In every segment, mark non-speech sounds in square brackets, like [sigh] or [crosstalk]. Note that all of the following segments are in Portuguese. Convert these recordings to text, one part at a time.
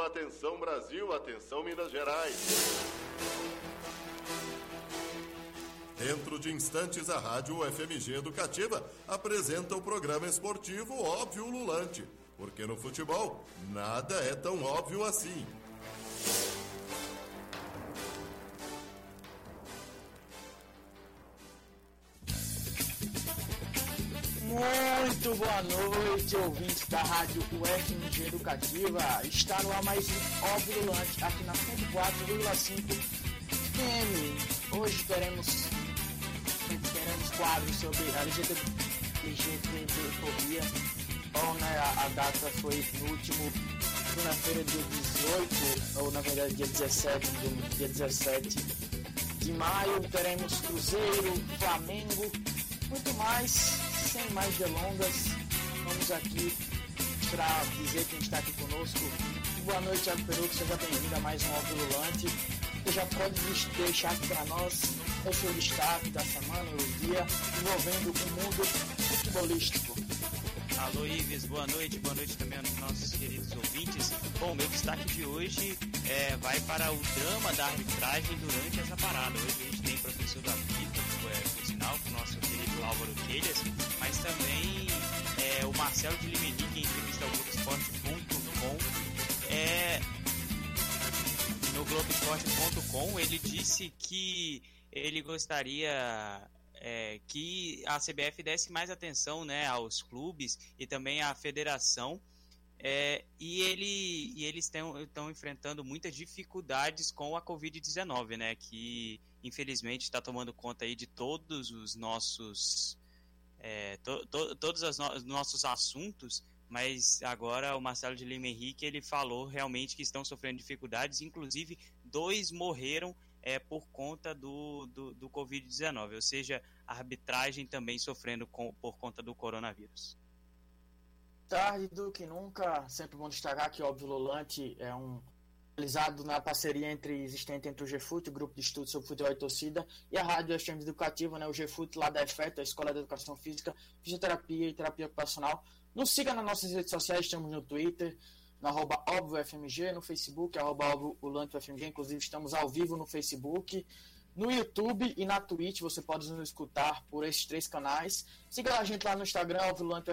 Atenção Brasil, atenção Minas Gerais. Dentro de instantes, a Rádio FMG Educativa apresenta o programa esportivo Óbvio Lulante, porque no futebol nada é tão óbvio assim. Muito boa noite, ouvintes da Rádio UFMG Educativa. Está no ar mais um Óbvio Lulante aqui na 104,5 FM. Hoje teremos, teremos quadros sobre a LGBTfobia. Bom, né, a, a data foi no último segunda-feira, dia 18, ou na verdade dia 17, dia 17 de maio. Teremos Cruzeiro, Flamengo, muito mais sem mais delongas, vamos aqui para dizer quem está aqui conosco. Boa noite, Thiago Peruco, seja bem-vindo a mais um Alvilulante. Você já pode deixar aqui para nós o seu destaque da semana, do dia, envolvendo o mundo futebolístico. Alô Ives, boa noite, boa noite também aos nossos queridos ouvintes. Bom, meu destaque de hoje é, vai para o drama da arbitragem durante essa parada. Hoje a gente tem professor da vida, é, por sinal, o nosso querido Álvaro Telhas, mas também é, o Marcelo de Limenique, em entrevista ao Globoesporte.com, é, no Globoesporte.com, ele disse que ele gostaria é, que a CBF desse mais atenção né, aos clubes e também à federação. É, e, ele, e eles estão enfrentando muitas dificuldades com a Covid-19, né? Que infelizmente está tomando conta aí de todos os nossos é, to, to, todos os no, nossos assuntos, mas agora o Marcelo de Lima Henrique ele falou realmente que estão sofrendo dificuldades, inclusive dois morreram é, por conta do, do, do Covid-19, ou seja, a arbitragem também sofrendo com, por conta do coronavírus. Tarde do que nunca, sempre bom destacar que, óbvio, Lulante é um realizado na parceria entre existente entre o GFUT, o Grupo de Estudos sobre Futebol e Torcida, e a Rádio FM Educativa, né, o GFUT lá da EFET, a Escola de Educação Física, Fisioterapia e Terapia Ocupacional. Nos siga nas nossas redes sociais, estamos no Twitter, no arroba no Facebook, arroba FMG, inclusive estamos ao vivo no Facebook, no YouTube e na Twitch, você pode nos escutar por esses três canais. Siga a gente lá no Instagram,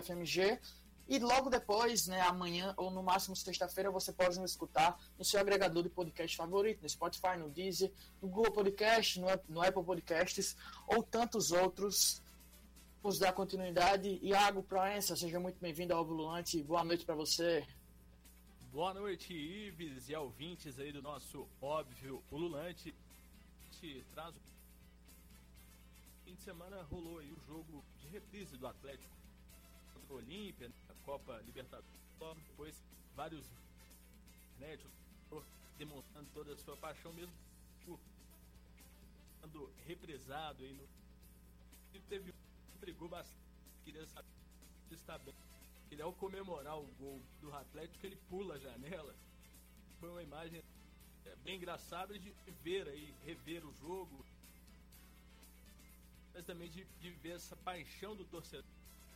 FMG, e logo depois, né, amanhã ou no máximo sexta-feira, você pode nos escutar no seu agregador de podcast favorito, no Spotify, no Deezer, no Google Podcast, no, no Apple Podcasts ou tantos outros. Vamos dar continuidade. Iago Proença, seja muito bem-vindo ao Volante. Boa noite para você. Boa noite, Ives e ouvintes aí do nosso óbvio ululante. Te traz fim de semana rolou aí o jogo de reprise do Atlético contra o Olímpia, a Copa Libertadores, depois vários né, demonstrando toda a sua paixão mesmo sendo represado aí no teve brigou bastante queria saber se está bem ele ao comemorar o gol do Atlético, ele pula a janela. Foi uma imagem é, bem engraçada de ver aí, rever o jogo. Mas também de, de ver essa paixão do torcedor,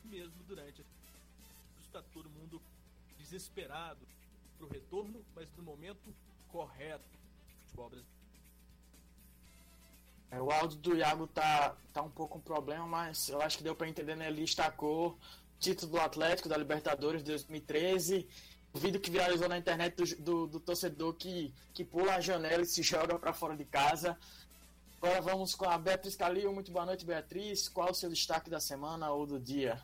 mesmo durante. Está todo mundo desesperado para o retorno, mas no momento correto do futebol brasileiro. É, o áudio do Iago tá, tá um pouco um problema, mas eu acho que deu para entender, né? Ele destacou título do Atlético da Libertadores de 2013. O vídeo que viralizou na internet do, do, do torcedor que, que pula a janela e se joga para fora de casa. Agora vamos com a Beatriz Calil. Muito boa noite, Beatriz. Qual o seu destaque da semana ou do dia?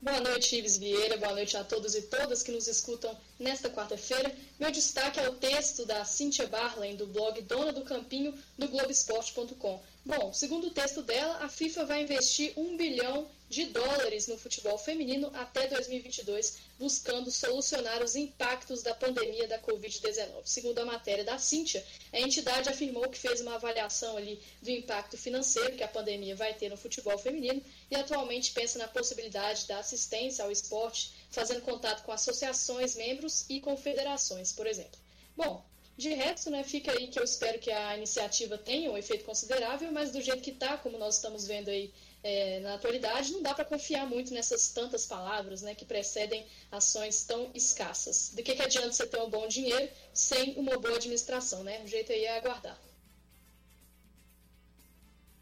Boa noite, Ives Vieira. Boa noite a todos e todas que nos escutam nesta quarta-feira. Meu destaque é o texto da Cynthia Barlen, do blog Dona do Campinho, do Globoesporte.com. Bom, segundo o texto dela, a FIFA vai investir um bilhão de dólares no futebol feminino até 2022, buscando solucionar os impactos da pandemia da Covid-19. Segundo a matéria da Cíntia, a entidade afirmou que fez uma avaliação ali do impacto financeiro que a pandemia vai ter no futebol feminino e atualmente pensa na possibilidade da assistência ao esporte, fazendo contato com associações, membros e confederações, por exemplo. Bom, De resto, né, fica aí que eu espero que a iniciativa tenha um efeito considerável, mas do jeito que está, como nós estamos vendo aí é, na atualidade, não dá para confiar muito nessas tantas palavras né, que precedem ações tão escassas. De que, que adianta você ter um bom dinheiro sem uma boa administração? Né? O jeito aí é aguardar.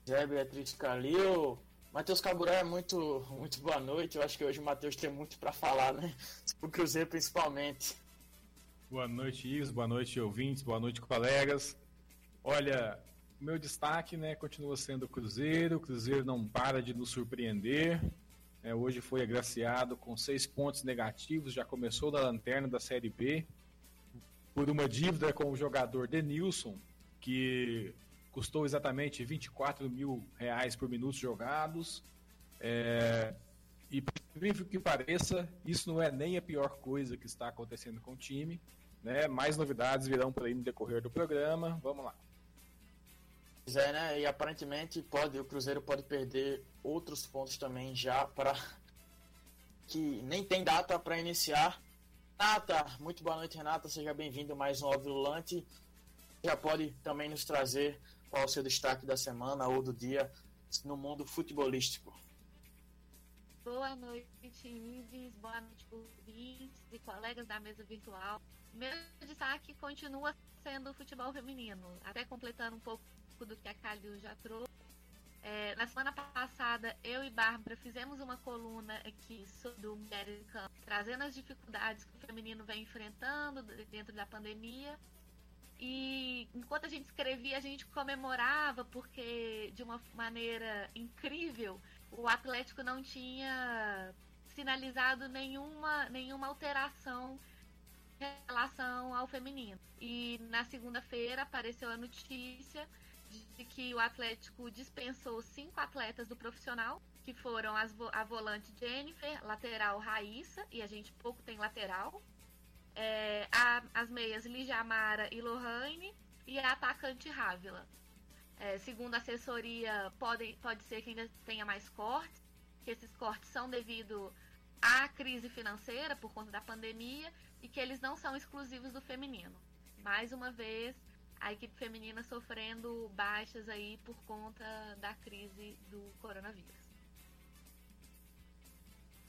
Zé Beatriz Calil, Matheus Caburé, muito, muito boa noite. Eu acho que hoje o Matheus tem muito para falar, né? [laughs] O Cruzeiro principalmente. Boa noite, Ives. Boa noite, ouvintes. Boa noite, colegas. Olha, meu destaque né, continua sendo o Cruzeiro. O Cruzeiro não para de nos surpreender. É, hoje foi agraciado com seis pontos negativos, já começou da lanterna da Série B, por uma dívida com o jogador Denilson, que custou exatamente 24 mil reais por minutos jogados. É, e, por que pareça, isso não é nem a pior coisa que está acontecendo com o time. Né? Mais novidades virão por aí no decorrer do programa. Vamos lá. É, né? E aparentemente pode, o Cruzeiro pode perder outros pontos também já para [laughs] que nem tem data para iniciar. Renata, muito boa noite, Renata. Seja bem-vindo mais um Óbvio Já pode também nos trazer qual o seu destaque da semana ou do dia no mundo futebolístico. Boa noite, Ives. Boa noite, ouvintes e colegas da mesa virtual. Meu destaque continua sendo o futebol feminino, até completando um pouco do que a Calil já trouxe. É, na semana passada, eu e Bárbara fizemos uma coluna aqui sobre o Mulheres em Campo, trazendo as dificuldades que o feminino vem enfrentando dentro da pandemia. E enquanto a gente escrevia, a gente comemorava, porque de uma maneira incrível, o Atlético não tinha sinalizado nenhuma, nenhuma alteração relação ao feminino. E na segunda-feira apareceu a notícia de que o Atlético dispensou cinco atletas do profissional, que foram as, a volante Jennifer, lateral Raíssa, e a gente pouco tem lateral, é, a, as meias Lijamara e Lohane, e a atacante Rávila. É, segundo a assessoria, pode, pode ser que ainda tenha mais cortes, que esses cortes são devido à crise financeira por conta da pandemia e que eles não são exclusivos do feminino. Mais uma vez, a equipe feminina sofrendo baixas aí por conta da crise do coronavírus.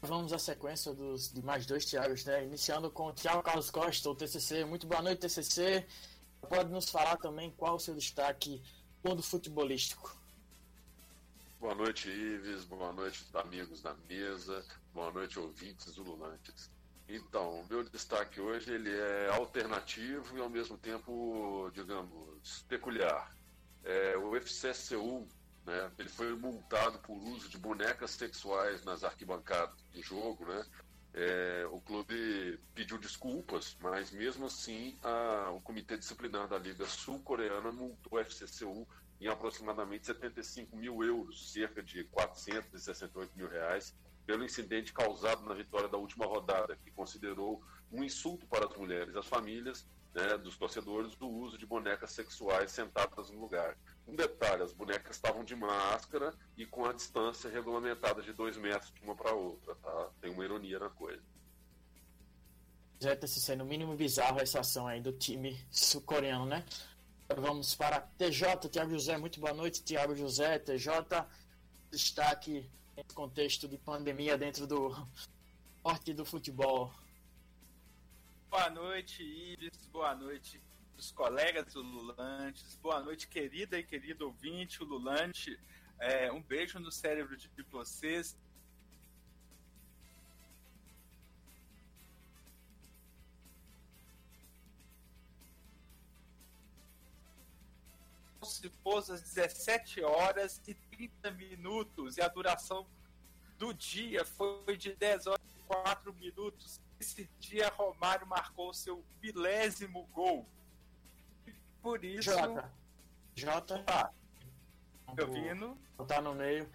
Vamos à sequência dos de mais dois Thiagos, né? Iniciando com o Thiago Carlos Costa, o TCC. Muito boa noite, TCC. Pode nos falar também qual o seu destaque mundo futebolístico? Boa noite, Ives. Boa noite, amigos da mesa. Boa noite, ouvintes ululantes. Então, meu destaque hoje ele é alternativo e ao mesmo tempo, digamos, peculiar. É, o FCSU, né, ele foi multado por uso de bonecas sexuais nas arquibancadas do jogo, né? É, o clube pediu desculpas, mas mesmo assim a, o Comitê Disciplinar da Liga Sul-Coreana multou o FCCU em aproximadamente 75 mil euros, cerca de 468 mil reais, pelo incidente causado na vitória da última rodada, que considerou um insulto para as mulheres as famílias né, dos torcedores do uso de bonecas sexuais sentadas no lugar. Um detalhe, as bonecas estavam de máscara e com a distância regulamentada de dois metros de uma para outra, tá? Tem uma ironia na coisa. Já está sendo no mínimo bizarro essa ação aí do time sul-coreano, né? Vamos para TJ, Tiago José, muito boa noite, Tiago José, TJ, destaque contexto de pandemia dentro do porte do futebol. Boa noite, Iris, boa noite os colegas ululantes, boa noite, querida e querido ouvinte ululante, é, um beijo no cérebro de vocês se pôs às 17 horas e 30 minutos e a duração do dia foi de 10 horas e 4 minutos. Esse dia Romário marcou seu milésimo gol. Por isso. Jota. Jota. Tá. ouvindo? Tá no meio.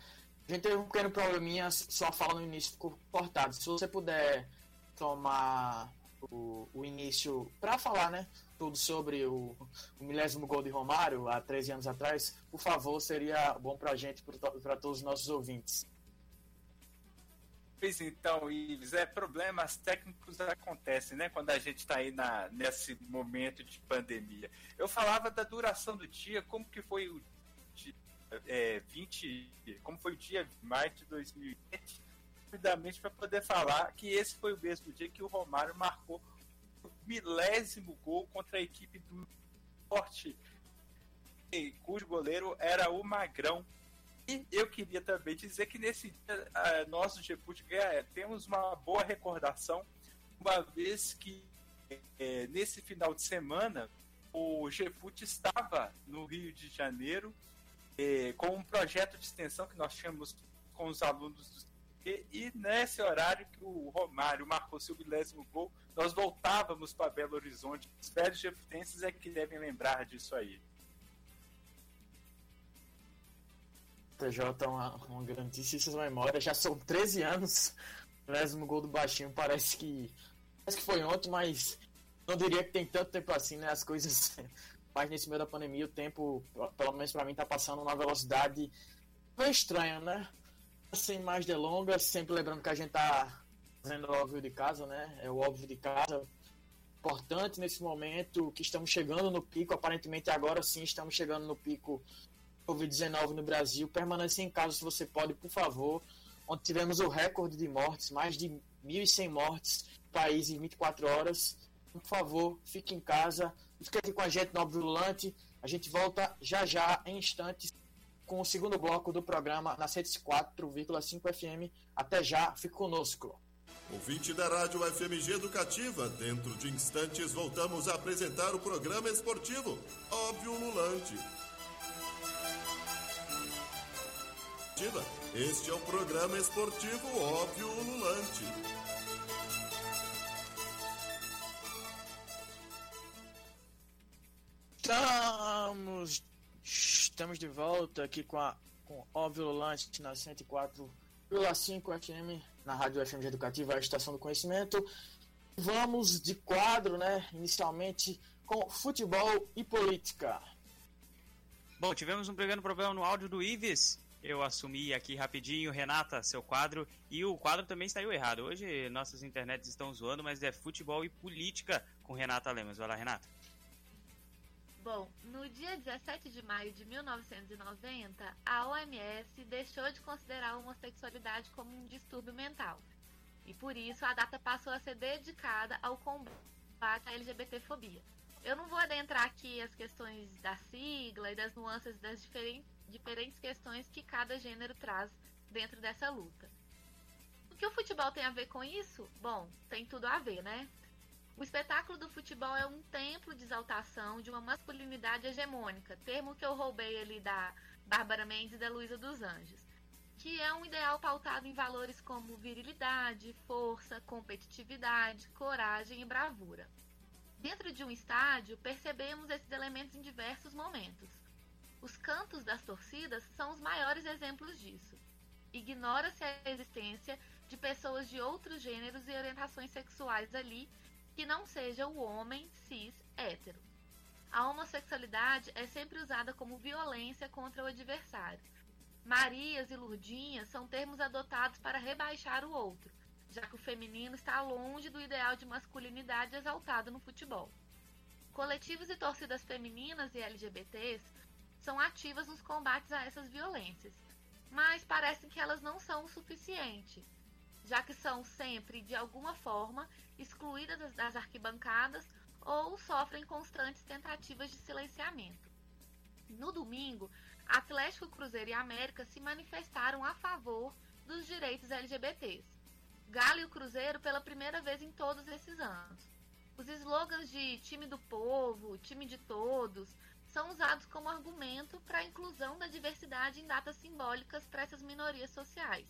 A gente teve um pequeno probleminha, só fala no início, ficou cortado. Se você puder tomar o, o início para falar, né? Tudo sobre o, o, milésimo gol de Romário há 13 anos atrás, por favor, seria bom para a gente, para todos os nossos ouvintes. Pois então, Ives, é, problemas técnicos acontecem, né? Quando a gente está aí na, nesse momento de pandemia. Eu falava da duração do dia, como que foi o dia é, 20, como foi o dia de maio de 2020, rapidamente para poder falar que esse foi o mesmo dia que o Romário marcou milésimo gol contra a equipe do Forte, cujo goleiro era o Magrão. E eu queria também dizer que nesse dia, uh, nós do Geput temos uma boa recordação, uma vez que é, nesse final de semana o Geput estava no Rio de Janeiro é, com um projeto de extensão que nós tínhamos com os alunos CP, e nesse horário que o Romário marcou seu milésimo gol, nós voltávamos para Belo Horizonte. Os velhos jeputenses é que devem lembrar disso aí. TJ é uma, uma grandíssima memória. Já são 13 anos. O mesmo gol do Baixinho parece que. Parece que foi ontem, mas não diria que tem tanto tempo assim, né? As coisas. [laughs] Mas nesse meio da pandemia, o tempo, pelo menos para mim, tá passando numa velocidade bem estranha, né? Sem mais delongas, sempre lembrando que a gente tá fazendo o óbvio de casa, né? É o óbvio de casa. Importante nesse momento que estamos chegando no pico, aparentemente agora sim estamos chegando no pico Covid-19 no Brasil, permaneça em casa se você pode, por favor. Onde tivemos o recorde de mortes, mais de 1.100 mortes no país em 24 horas. Por favor, fique em casa. Fique aqui com a gente no Obvilante. A gente volta já já, em instantes, com o segundo bloco do programa na 104,5 FM. Até já, fique conosco. Ouvinte da Rádio FMG Educativa, dentro de instantes voltamos a apresentar o programa esportivo Óbvio Lulante. Este é o programa esportivo Óbvio Ululante. Estamos, estamos de volta aqui com a com Óbvio Ululante na 104,5 FM, na Rádio FM Educativa, a Estação do Conhecimento. Vamos de quadro, né? Inicialmente com futebol e política. Bom, tivemos um pequeno problema no áudio do Ives eu assumi aqui rapidinho, Renata, seu quadro. E o quadro também saiu errado. Hoje nossas internets estão zoando, mas é futebol e política com Renata Lemos. Vai lá, Renata. Bom, no dia 17 de maio de 1990, a OMS deixou de considerar a homossexualidade como um distúrbio mental. E por isso a data passou a ser dedicada ao combate à LGBTfobia. Eu não vou adentrar aqui as questões da sigla e das nuances das diferentes questões que cada gênero traz dentro dessa luta. O que o futebol tem a ver com isso? Bom, tem tudo a ver, né? O espetáculo do futebol é um templo de exaltação de uma masculinidade hegemônica, termo que eu roubei ali da Bárbara Mendes e da Luísa dos Anjos, que é um ideal pautado em valores como virilidade, força, competitividade, coragem e bravura. Dentro de um estádio, percebemos esses elementos em diversos momentos. Os cantos das torcidas são os maiores exemplos disso. Ignora-se a existência de pessoas de outros gêneros e orientações sexuais ali que não seja o homem cis hétero. A homossexualidade é sempre usada como violência contra o adversário. Marias e Lurdinhas são termos adotados para rebaixar o outro, já que o feminino está longe do ideal de masculinidade exaltado no futebol. Coletivos e torcidas femininas e LGBTs são ativas nos combates a essas violências, mas parece que elas não são o suficiente, já que são sempre, de alguma forma, excluídas das arquibancadas ou sofrem constantes tentativas de silenciamento. No domingo, Atlético, Cruzeiro e América se manifestaram a favor dos direitos LGBTs. Galo e o Cruzeiro pela primeira vez em todos esses anos. Os slogans de time do povo, time de todos, são usados como argumento para a inclusão da diversidade em datas simbólicas para essas minorias sociais,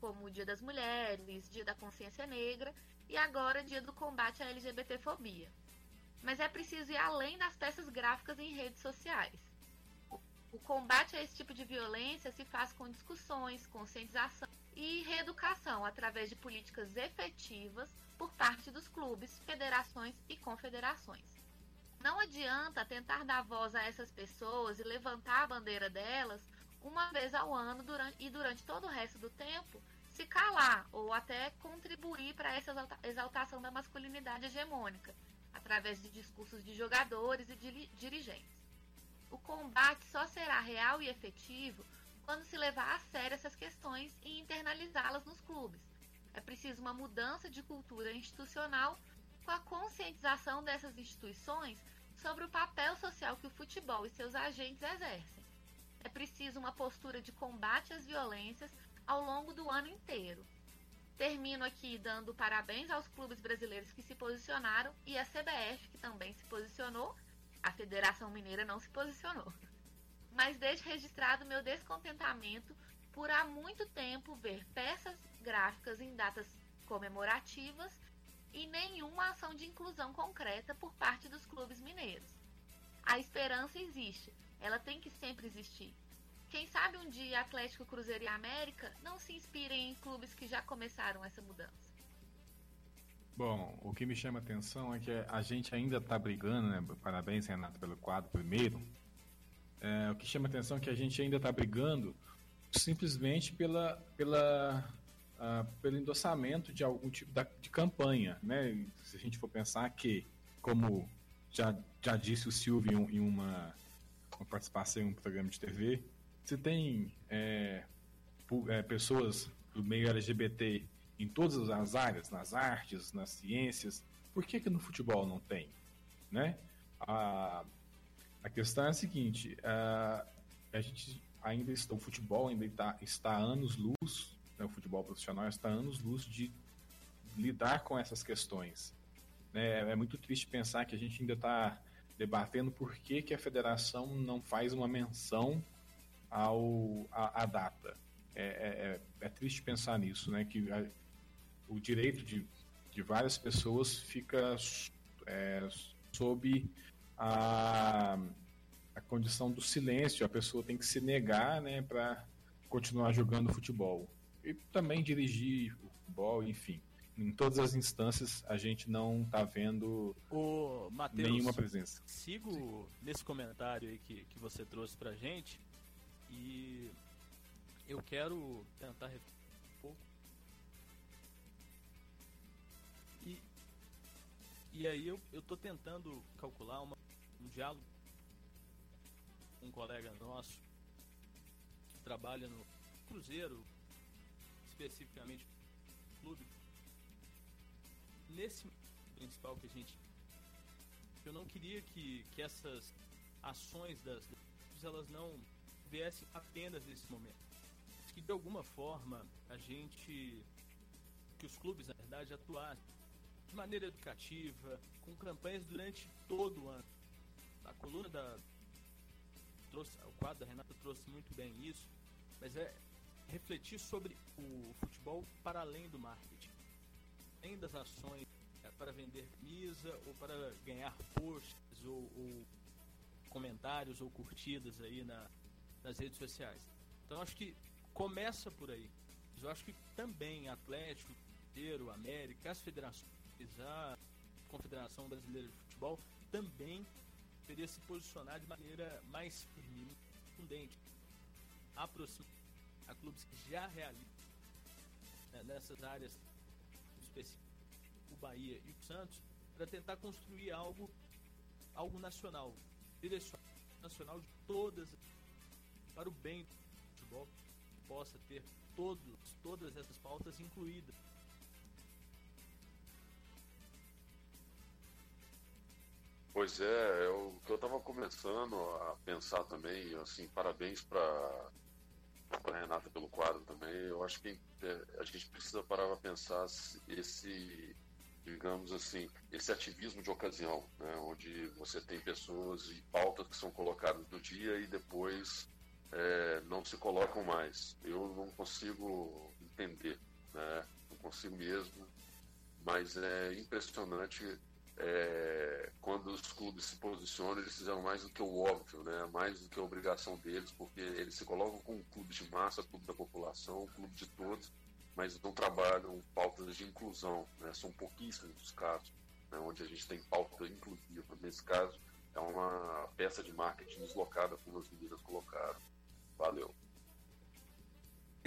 como o Dia das Mulheres, Dia da Consciência Negra e agora Dia do Combate à LGBTfobia. Mas é preciso ir além das peças gráficas em redes sociais. O combate a esse tipo de violência se faz com discussões, conscientização e reeducação através de políticas efetivas por parte dos clubes, federações e confederações. Não adianta tentar dar voz a essas pessoas e levantar a bandeira delas uma vez ao ano durante, e durante todo o resto do tempo calar ou até contribuir para essa exaltação da masculinidade hegemônica, através de discursos de jogadores e de dirigentes. O combate só será real e efetivo quando se levar a sério essas questões e internalizá-las nos clubes. É preciso uma mudança de cultura institucional com a conscientização dessas instituições sobre o papel social que o futebol e seus agentes exercem. É preciso uma postura de combate às violências ao longo do ano inteiro. Termino aqui dando parabéns aos clubes brasileiros que se posicionaram e à CBF, que também se posicionou. A Federação Mineira não se posicionou. Mas deixo registrado meu descontentamento por há muito tempo ver peças gráficas em datas comemorativas e nenhuma ação de inclusão concreta por parte dos clubes mineiros. A esperança existe, ela tem que sempre existir. Quem sabe um dia Atlético, Cruzeiro e América não se inspirem em clubes que já começaram essa mudança. Bom, o que me chama a atenção é que a gente ainda está brigando, né? Parabéns, Renato, pelo quadro primeiro. É, o que chama a atenção é que a gente ainda está brigando simplesmente pela, pela uh, pelo endossamento de algum tipo da, de campanha, né? Se a gente for pensar que, como já, já disse o Silvio em, uma, uma participação em um programa de TV, você tem é, é, pessoas do meio LGBT em todas as áreas, nas artes, nas ciências, por que, que no futebol não tem? Né? A, a questão é a seguinte, a, a gente ainda está, o futebol ainda está, está anos luz né, o futebol profissional está anos luz de lidar com essas questões. É, é muito triste pensar que a gente ainda está debatendo por que, que a federação não faz uma menção ao, a, a data. É, é, é, é triste pensar nisso, né? Que a, o direito de, de várias pessoas fica é, sob a, a condição do silêncio. A pessoa tem que se negar, né, para continuar jogando futebol e também dirigir o futebol, enfim. Em todas as instâncias a gente não está vendo o Mateus, nenhuma presença. Sigo Sim. nesse comentário aí que, que você trouxe pra gente e eu quero tentar um pouco. E, e aí eu, tô tentando calcular uma, um diálogo com um colega nosso que trabalha no Cruzeiro, especificamente clube, nesse principal que a gente. Eu não queria que, que essas ações das elas não viessem apenas nesse momento. Que de alguma forma a gente. que os clubes, na verdade, atuassem de maneira educativa, com campanhas durante todo o ano. A coluna da. Trouxe, o quadro da Renata trouxe muito bem isso, mas é refletir sobre o futebol para além do marketing, além das ações é, para vender camisa ou para ganhar posts ou, ou comentários ou curtidas aí na, nas redes sociais. Então acho que começa por aí. Eu acho que também Atlético, Cruzeiro, América, as federações, a Confederação Brasileira de Futebol também deveria se posicionar de maneira mais firme, contundente, aproximar a clubes que já realizam né, nessas áreas específicas, o Bahia e o Santos, para tentar construir algo, algo nacional, direcionado nacional de todas, para o bem do futebol, possa ter todos, todas essas pautas incluídas. Pois é, é o que eu estava começando a pensar também, assim, parabéns para a Renata pelo quadro também. Eu acho que é, a gente precisa parar para pensar esse, digamos assim, esse ativismo de ocasião, né, onde você tem pessoas e pautas que são colocadas no dia e depois é, não se colocam mais. Eu não consigo entender, né, não consigo mesmo, mas é impressionante é, quando os clubes se posicionam, eles fizeram mais do que o óbvio, né? mais do que a obrigação deles, porque eles se colocam como um clube de massa, clube da população, clube de todos, mas não trabalham pautas de inclusão. Né? São pouquíssimos os casos né? onde a gente tem pauta inclusiva. Nesse caso, é uma peça de marketing deslocada, como as meninas colocaram.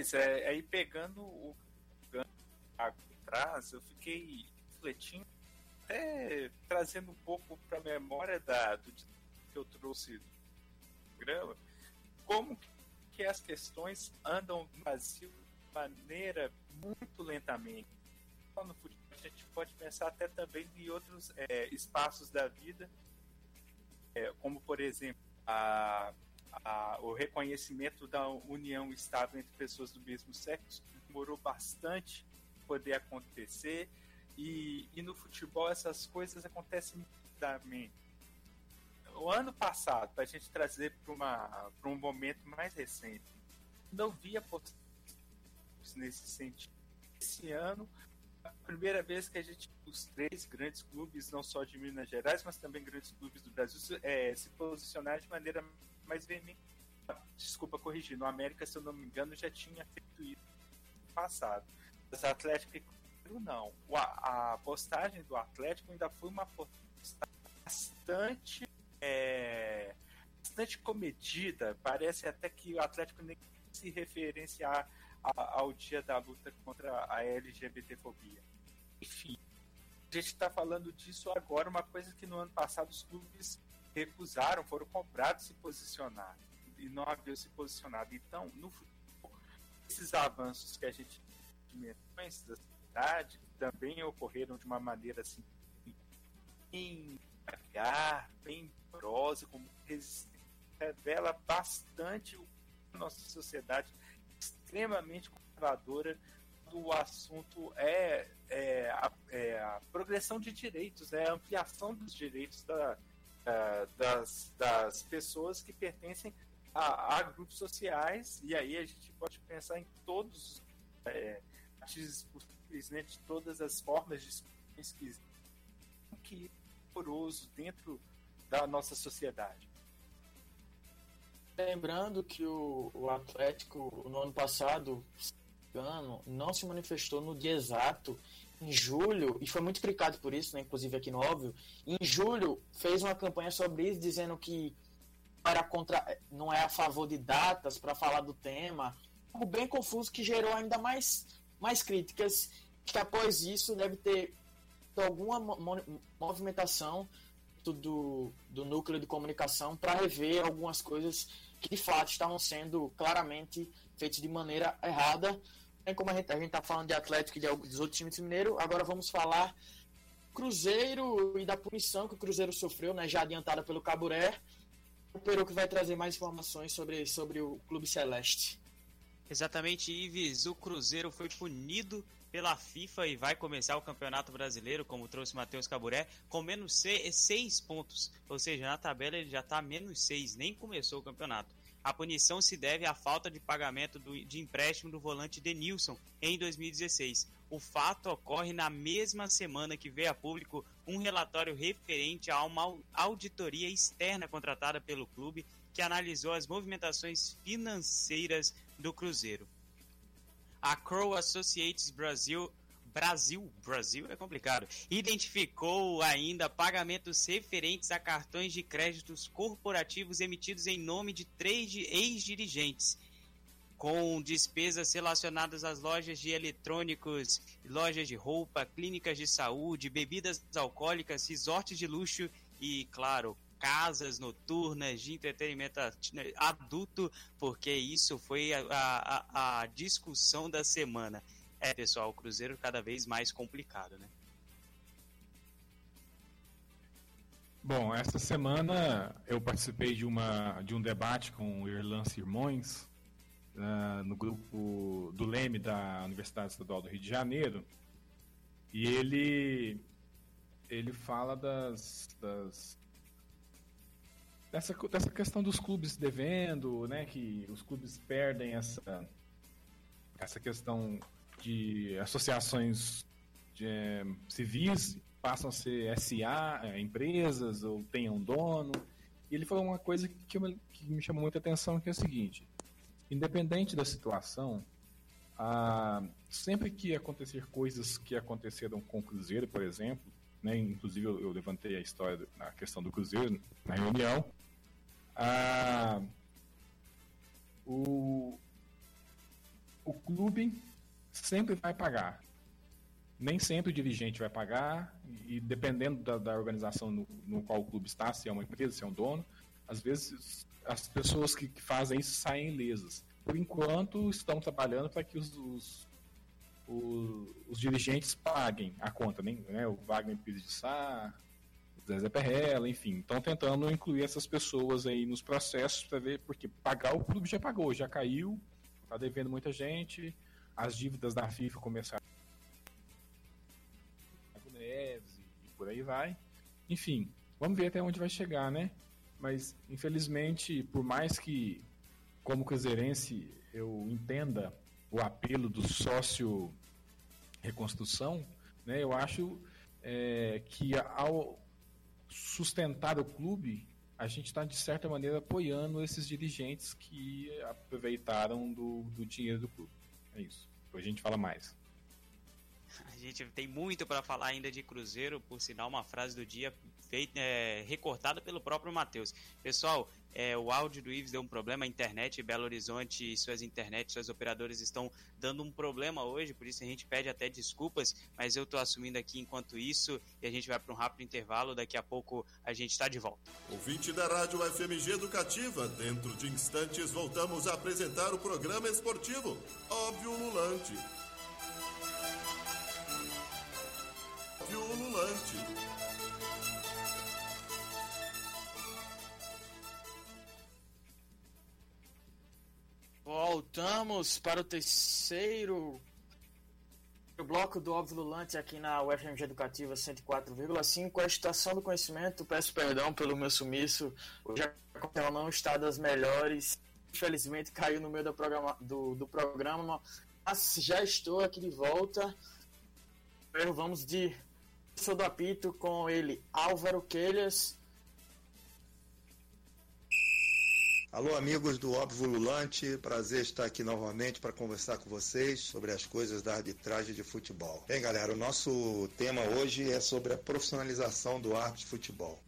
Isso é, aí pegando o, traz, eu fiquei refletindo, até trazendo um pouco para a memória da, do que eu trouxe do programa, como que as questões andam no Brasil de maneira muito lentamente. No futebol, a gente pode pensar até também em outros é, espaços da vida, é, como por exemplo a, a, o reconhecimento da união estável entre pessoas do mesmo sexo demorou bastante poder acontecer e, e no futebol essas coisas acontecem rapidamente. O ano passado, para a gente trazer para um momento mais recente, não via nesse sentido. Esse ano, a primeira vez que a gente, os três grandes clubes, não só de Minas Gerais, mas também grandes clubes do Brasil, é, se posicionaram de maneira mais veemente. Desculpa corrigir, no América, se eu não me engano, já tinha feito isso no passado. Mas Atlético não. A, a postagem do Atlético ainda foi uma postagem bastante é, bastante comedida. Parece até que o Atlético nem se referenciar ao dia da luta contra a LGBTfobia. Enfim, a gente está falando disso agora, uma coisa que no ano passado os clubes recusaram, foram cobrados se posicionar e não haviam se posicionado. Então, no futuro, esses avanços que a gente dimensões da cidade também ocorreram de uma maneira assim bem devagar, bem prosa, como resistência, revela bastante a nossa sociedade extremamente conservadora do assunto é, é, a, é, a, progressão de direitos, é a ampliação dos direitos da, a, das, das pessoas que pertencem a, a, grupos sociais, e aí a gente pode pensar em todos é, possíveis, né, de todas as formas de que é poroso dentro da nossa sociedade. Lembrando que o, o Atlético, no ano passado, não se manifestou no dia exato, em julho, e foi muito criticado por isso, né, inclusive aqui no Óbvio, em julho fez uma campanha sobre isso, dizendo que era contra, não é a favor de datas para falar do tema, algo bem confuso que gerou ainda mais, mais críticas, que após isso deve ter alguma movimentação do, do núcleo de comunicação para rever algumas coisas que de fato estavam sendo claramente feitas de maneira errada. Como a gente está falando de Atlético e de, outros times mineiros, agora vamos falar Cruzeiro e da punição que o Cruzeiro sofreu, né, já adiantada pelo Caburé. O Peru que vai trazer mais informações sobre, sobre o Clube Celeste. Exatamente, Ives. O Cruzeiro foi punido pela FIFA e vai começar o Campeonato Brasileiro, como trouxe Matheus Caburé, com menos seis pontos. Ou seja, na tabela ele já está menos seis, nem começou o campeonato. A punição se deve à falta de pagamento do, de empréstimo do volante Denilson em 2016. O fato ocorre na mesma semana que veio a público um relatório referente a uma auditoria externa contratada pelo clube que analisou as movimentações financeiras do Cruzeiro. A Crow Associates Brasil Brasil, Brasil é complicado, identificou ainda pagamentos referentes a cartões de créditos corporativos emitidos em nome de três ex-dirigentes, com despesas relacionadas às lojas de eletrônicos, lojas de roupa, clínicas de saúde, bebidas alcoólicas, resorts de luxo e, claro, casas noturnas de entretenimento adulto, porque isso foi a, a, a discussão da semana. É, pessoal, o Cruzeiro cada vez mais complicado, né? Bom, essa semana eu participei de, uma, de um debate com o Irlan Sirmões, uh, no grupo do Leme da Universidade Estadual do Rio de Janeiro, e ele, ele fala das, das dessa, dessa questão dos clubes devendo, né, que os clubes perdem essa, essa questão de associações de, é, civis passam a ser SA, é, empresas, ou tenham dono. E ele falou uma coisa que, eu, que me chamou muita atenção, que é o seguinte, independente da situação, ah, sempre que acontecer coisas que aconteceram com o Cruzeiro, por exemplo, né, inclusive eu, eu levantei a história, a questão do Cruzeiro na reunião, ah, o, o clube sempre vai pagar. nem sempre o dirigente vai pagar, e dependendo da, da organização no, no, qual o clube está, se é uma empresa, se é um dono, às vezes as pessoas que, que fazem isso saem ilesas. Por enquanto, estão trabalhando para que os, os, os, os, dirigentes paguem a conta, né? o Wagner Pires de Sá, o Zé Perrella, enfim. Estão tentando incluir essas pessoas aí nos processos para ver, porque pagar o clube já pagou, já caiu, está devendo muita gente, as dívidas da FIFA começaram Neves e por aí vai. Enfim, vamos ver até onde vai chegar, né? Mas, infelizmente, por mais que, como cruzeirense, eu entenda o apelo do sócio reconstrução, né, eu acho é, que ao sustentar o clube, a gente está, de certa maneira, apoiando esses dirigentes que aproveitaram do, do dinheiro do clube. É isso. Depois a gente fala mais. A gente tem muito para falar ainda de Cruzeiro, por sinal, uma frase do dia feita, é, recortada pelo próprio Matheus. Pessoal, é, o áudio do Ives deu um problema, a internet, Belo Horizonte e suas internet, suas operadoras estão dando um problema hoje, por isso a gente pede até desculpas, mas eu estou assumindo aqui enquanto isso e a gente vai para um rápido intervalo, daqui a pouco a gente está de volta. Ouvinte da Rádio FMG Educativa, dentro de instantes voltamos a apresentar o programa esportivo Óbvio Lulante. Óbvio Lulante. Voltamos para o terceiro bloco do Óbvio Lulante aqui na UFMG Educativa 104,5. A estação do conhecimento, peço perdão pelo meu sumiço, hoje a não está das melhores. Infelizmente caiu no meio do programa, do, do programa mas já estou aqui de volta. Vamos de Sou do Apito com ele, Álvaro Quelhas Alô, amigos do Óbvio Lulante, prazer estar aqui novamente para conversar com vocês sobre as coisas da arbitragem de futebol. Bem, galera, o nosso tema hoje é sobre a profissionalização do árbitro de futebol.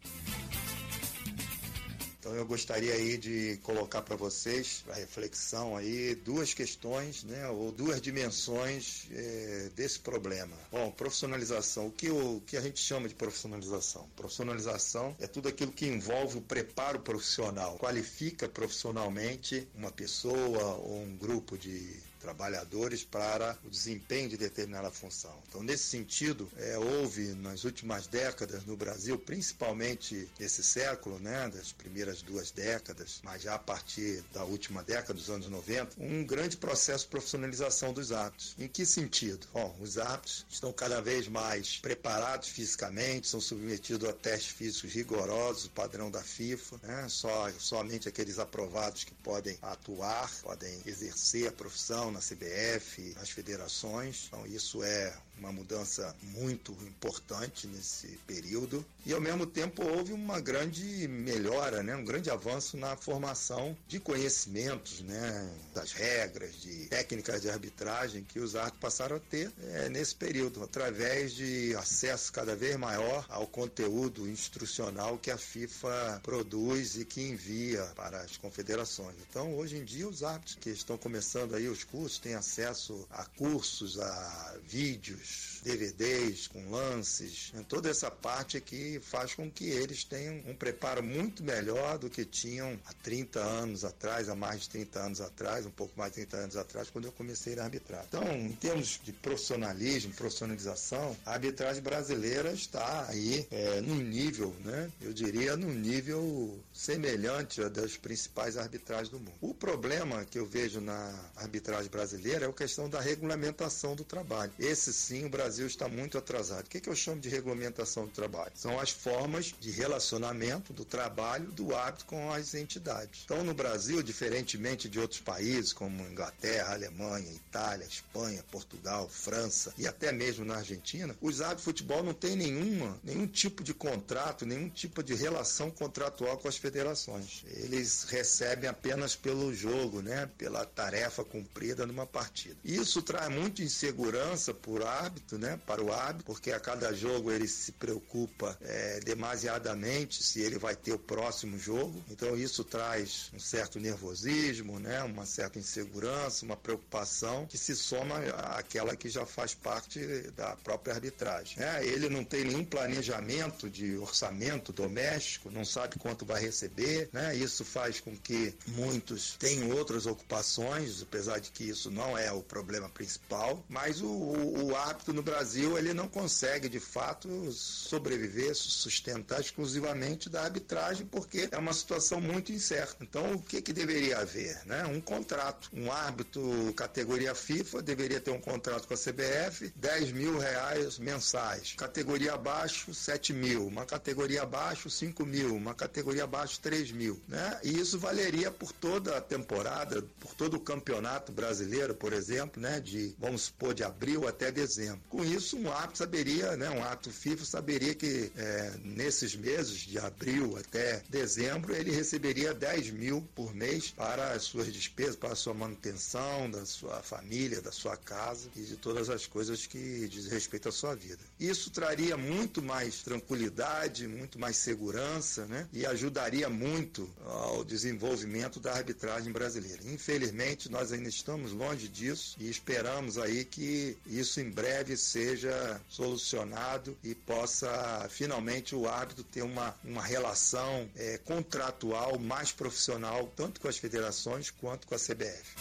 Então eu gostaria aí de colocar para vocês, para reflexão aí, duas questões, né, ou duas dimensões é, desse problema. Bom, profissionalização. O que, o que a gente chama de profissionalização? Profissionalização é tudo aquilo que envolve o preparo profissional, qualifica profissionalmente uma pessoa ou um grupo de trabalhadores para o desempenho de determinada função. Então, nesse sentido, é, houve nas últimas décadas no Brasil, principalmente nesse século, né, das primeiras duas décadas, mas já a partir da última década, dos anos 90, um grande processo de profissionalização dos atos. Em que sentido? Bom, os atos estão cada vez mais preparados fisicamente, são submetidos a testes físicos rigorosos, o padrão da FIFA, né, só, somente aqueles aprovados que podem atuar, podem exercer a profissão na CBF, nas federações. Então, isso é uma mudança muito importante nesse período. E ao mesmo tempo houve uma grande melhora, né, um grande avanço na formação de conhecimentos, né, das regras, de técnicas de arbitragem que os árbitros passaram a ter é, nesse período, através de acesso cada vez maior ao conteúdo instrucional que a FIFA produz e que envia para as confederações. Então, hoje em dia, os árbitros que estão começando aí os cursos têm acesso a cursos, a vídeos Peace. DVDs com lances, né? toda essa parte que faz com que eles tenham um preparo muito melhor do que tinham há 30 anos atrás, há mais de 30 anos atrás, um pouco mais de 30 anos atrás, quando eu comecei a arbitrar. Então, em termos de profissionalismo, profissionalização, a arbitragem brasileira está aí é, num nível, né? Eu diria num nível semelhante a das principais arbitragens do mundo. O problema que eu vejo na arbitragem brasileira é a questão da regulamentação do trabalho. Esse sim sim o Brasil está muito atrasado. O que, que eu chamo de regulamentação do trabalho? São as formas de relacionamento do trabalho do árbitro com as entidades. Então, no Brasil, diferentemente de outros países como Inglaterra, Alemanha, Itália, Espanha, Portugal, França e até mesmo na Argentina, os árbitros de futebol não têm nenhuma, nenhum tipo de contrato, nenhum tipo de relação contratual com as federações. Eles recebem apenas pelo jogo, né? pela tarefa cumprida numa partida. Isso traz muita insegurança por árbitros né? Para o árbitro, porque a cada jogo ele se preocupa é, demasiadamente se ele vai ter o próximo jogo. Então isso traz um certo nervosismo, né? Uma certa insegurança, uma preocupação que se soma àquela que já faz parte da própria arbitragem. É, ele não tem nenhum planejamento de orçamento doméstico, não sabe quanto vai receber, né? Isso faz com que muitos tenham outras ocupações, apesar de que isso não é o problema principal, mas o, o, o árbitro no Brasil ele não consegue de fato sobreviver, sustentar exclusivamente da arbitragem, porque é uma situação muito incerta. Então, o que, que deveria haver? Né? Um contrato. Um árbitro categoria FIFA deveria ter um contrato com a CBF, 10 mil reais mensais. Categoria abaixo, 7 mil. Uma categoria abaixo, 5 mil. Uma categoria abaixo, 3 mil. Né? E isso valeria por toda a temporada, por todo o campeonato brasileiro, por exemplo, né? de, vamos supor, de abril até dezembro. Com isso, um árbitro saberia, né? um árbitro FIFA saberia que é, nesses meses, de abril até dezembro, ele receberia 10 mil por mês para as suas despesas, para a sua manutenção, da sua família, da sua casa e de todas as coisas que diz respeito à sua vida. Isso traria muito mais tranquilidade, muito mais segurança, né? E ajudaria muito ao desenvolvimento da arbitragem brasileira. Infelizmente, nós ainda estamos longe disso e esperamos aí que isso em breve seja solucionado e possa finalmente o árbitro ter uma, uma relação é, contratual mais profissional, tanto com as federações quanto com a CBF.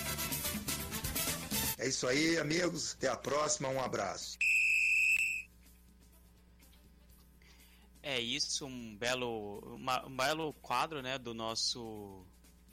É isso aí, amigos. Até a próxima. Um abraço. É isso, um belo, um belo quadro, né, do nosso,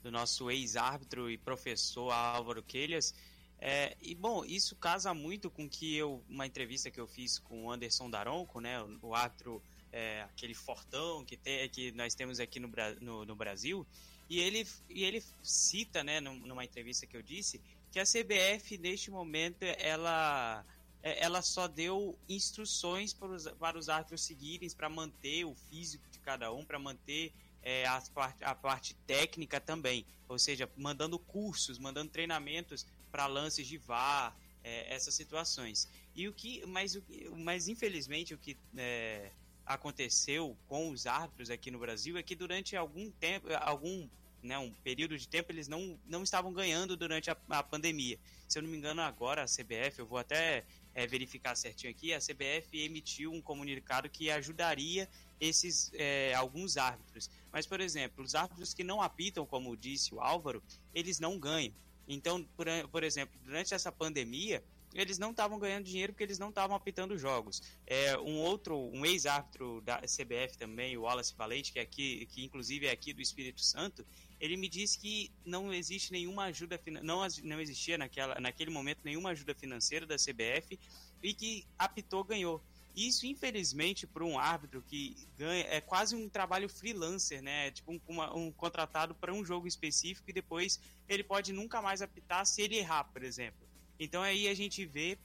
do nosso ex-árbitro e professor Álvaro Quelhas. É, e bom, isso casa muito com que eu, uma entrevista que eu fiz com o Anderson Daronco, né, o, o árbitro, é, aquele fortão que, tem, que nós temos aqui no, no, no Brasil, e ele, e ele cita, né, numa entrevista que eu disse, que a CBF neste momento ela é, ela só deu instruções para os, para os árbitros seguirem para manter o físico de cada um, para manter é, a, parte, a parte técnica também, ou seja, mandando cursos, mandando treinamentos para lances de VAR, é, essas situações. E o que, mas, o, mas infelizmente o que é, aconteceu com os árbitros aqui no Brasil é que durante algum tempo, algum né, um período de tempo, eles não, não estavam ganhando durante a, a pandemia. Se eu não me engano, agora a CBF, eu vou até é, verificar certinho aqui, a CBF emitiu um comunicado que ajudaria esses é, alguns árbitros. Mas, por exemplo, os árbitros que não apitam, como disse o Álvaro, eles não ganham. Então, por, por exemplo, durante essa pandemia, eles não estavam ganhando dinheiro porque eles não estavam apitando jogos. É, um outro, um ex-árbitro da CBF também, o Wallace Valente, que, é aqui, que inclusive é aqui do Espírito Santo, ele me disse que não existe nenhuma ajuda, não, não existia naquela, naquele momento nenhuma ajuda financeira da CBF e que apitou ganhou. Isso, infelizmente, para um árbitro que ganha, é quase um trabalho freelancer, né? Tipo um, uma, um contratado para um jogo específico e depois ele pode nunca mais apitar se ele errar, por exemplo. Então aí a gente vê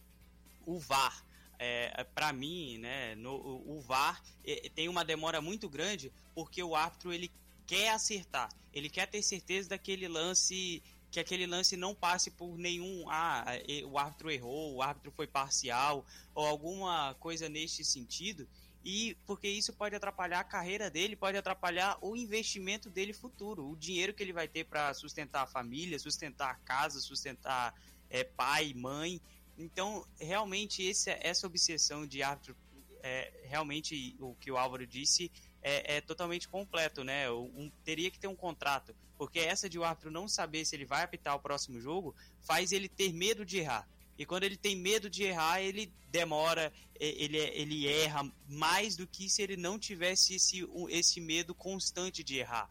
o VAR. É, para mim, né, no, o VAR é, tem uma demora muito grande porque o árbitro ele quer acertar, ele quer ter certeza daquele lance que aquele lance não passe por nenhum ah o árbitro errou, o árbitro foi parcial ou alguma coisa neste sentido e porque isso pode atrapalhar a carreira dele, pode atrapalhar o investimento dele futuro, o dinheiro que ele vai ter para sustentar a família, sustentar a casa, sustentar é, pai, mãe. Então, realmente, esse, essa obsessão de árbitro, é, realmente, o que o Álvaro disse, é, é totalmente completo, né? Um, teria que ter um contrato, porque essa de o árbitro não saber se ele vai apitar o próximo jogo faz ele ter medo de errar. E quando ele tem medo de errar, ele demora, ele, ele erra mais do que se ele não tivesse esse, esse medo constante de errar.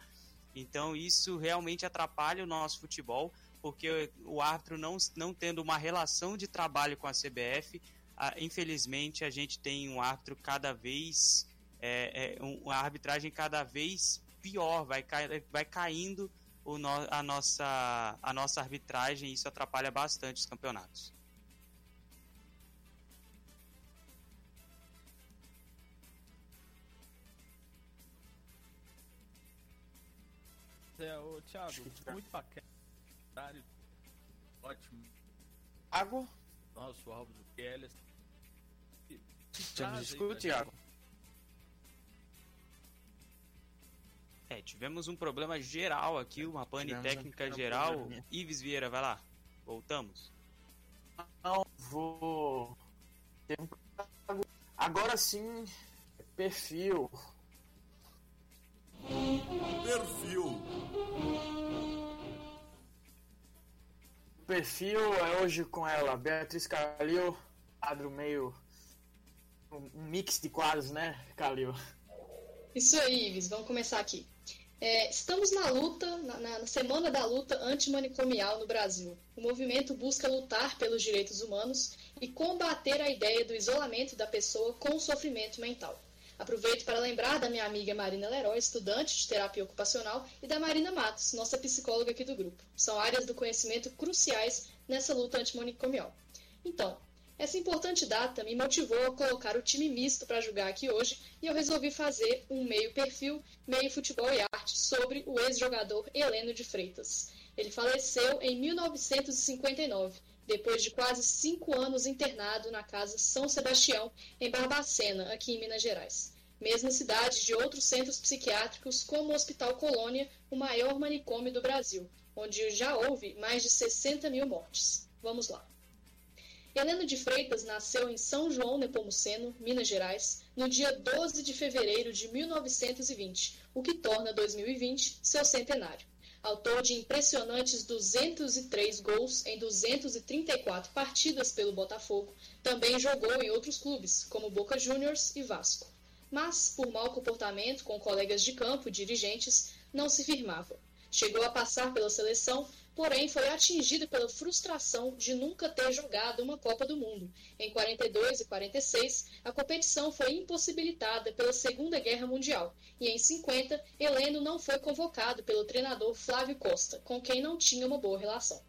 Então isso realmente atrapalha o nosso futebol, porque o árbitro não, não tendo uma relação de trabalho com a CBF, infelizmente a gente tem um árbitro cada vez é, é uma arbitragem cada vez pior, vai, vai caindo o no, a, nossa, a nossa arbitragem e isso atrapalha bastante os campeonatos. É, ô, Thiago, muito bacana. Ótimo. Água? Nosso Álvaro Kelly Você nos Traz aí escuta, pra Thiago? É, tivemos um problema geral aqui, uma pane Tivemos técnica geral. Ives Vieira, vai lá. Voltamos. Não, vou. ter um- Agora sim, perfil. Perfil. Perfil é hoje com ela, Beatriz Calil, quadro meio. Um um mix de quadros, né, Calil? Isso aí, Ives, vamos começar aqui. É, estamos na luta, na, na- na semana da luta antimanicomial no Brasil. O movimento busca lutar pelos direitos humanos e combater a ideia do isolamento da pessoa com sofrimento mental. Aproveito para lembrar da minha amiga Marina Leroy, estudante de terapia ocupacional, e da Marina Matos, nossa psicóloga aqui do grupo. São áreas do conhecimento cruciais nessa luta antimanicomial. Então, essa importante data me motivou a colocar o time misto para jogar aqui hoje e eu resolvi fazer um meio perfil, meio futebol e arte sobre o ex-jogador Heleno de Freitas. Ele faleceu em 1959, depois de quase cinco anos internado na Casa São Sebastião, em Barbacena, aqui em Minas Gerais. Mesma cidade de outros centros psiquiátricos, como o Hospital Colônia, o maior manicômio do Brasil, onde já houve mais de 60 mil mortes. Vamos lá. Heleno de Freitas nasceu em São João Nepomuceno, Minas Gerais, no dia 12 de fevereiro de 1920, o que torna 2020 seu centenário. Autor de impressionantes 203 gols em 234 partidas pelo Botafogo, também jogou em outros clubes, como Boca Juniors e Vasco. Mas, por mau comportamento com colegas de campo e dirigentes, não se firmava. Chegou a passar pela seleção, porém foi atingido pela frustração de nunca ter jogado uma Copa do Mundo. Em 42 e 46, a competição foi impossibilitada pela Segunda Guerra Mundial, e em 50, Heleno não foi convocado pelo treinador Flávio Costa, com quem não tinha uma boa relação.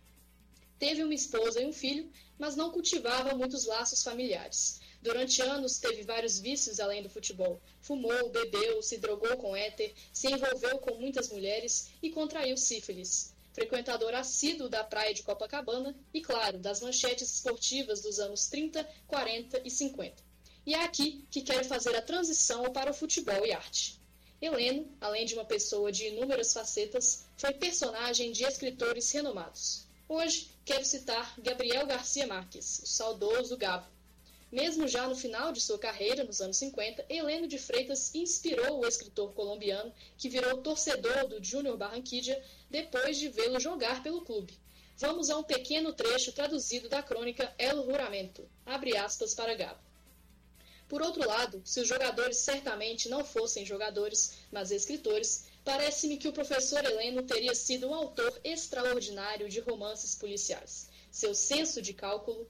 Teve uma esposa e um filho, mas não cultivava muitos laços familiares. Durante anos teve vários vícios além do futebol. Fumou, bebeu, se drogou com éter, se envolveu com muitas mulheres e contraiu sífilis. Frequentador assíduo da praia de Copacabana e, claro, das manchetes esportivas dos anos 30, 40 e 50. E é aqui que quero fazer a transição para o futebol e arte. Heleno, além de uma pessoa de inúmeras facetas, foi personagem de escritores renomados. Hoje quero citar Gabriel Garcia Marques, o saudoso Gabo. Mesmo já no final de sua carreira, nos anos 50, Heleno de Freitas inspirou o escritor colombiano que virou torcedor do Júnior Barranquilla depois de vê-lo jogar pelo clube. Vamos a um pequeno trecho traduzido da crônica El Juramento, abre aspas para Gabo. Por outro lado, se os jogadores certamente não fossem jogadores, mas escritores, parece-me que o professor Heleno teria sido um autor extraordinário de romances policiais. Seu senso de cálculo,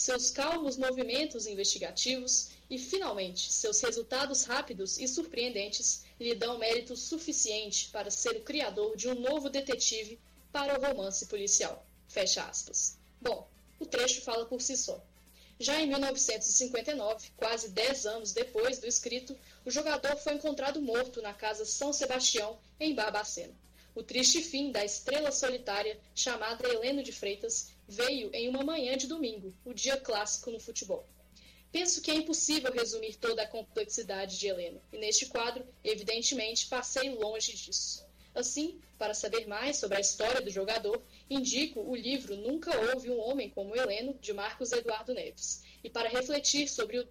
seus calmos movimentos investigativos e, finalmente, seus resultados rápidos e surpreendentes lhe dão mérito suficiente para ser o criador de um novo detetive para o romance policial. Fecha aspas. Bom, o trecho fala por si só. Já em 1959, quase 10 anos depois do escrito, o jogador foi encontrado morto na casa São Sebastião, em Barbacena. O triste fim da estrela solitária, chamada Heleno de Freitas, veio em uma manhã de domingo, o dia clássico no futebol. Penso que é impossível resumir toda a complexidade de Heleno, e neste quadro, evidentemente, passei longe disso. Assim, para saber mais sobre a história do jogador, indico o livro Nunca Houve um Homem como Heleno, de Marcos Eduardo Neves. E para refletir sobre o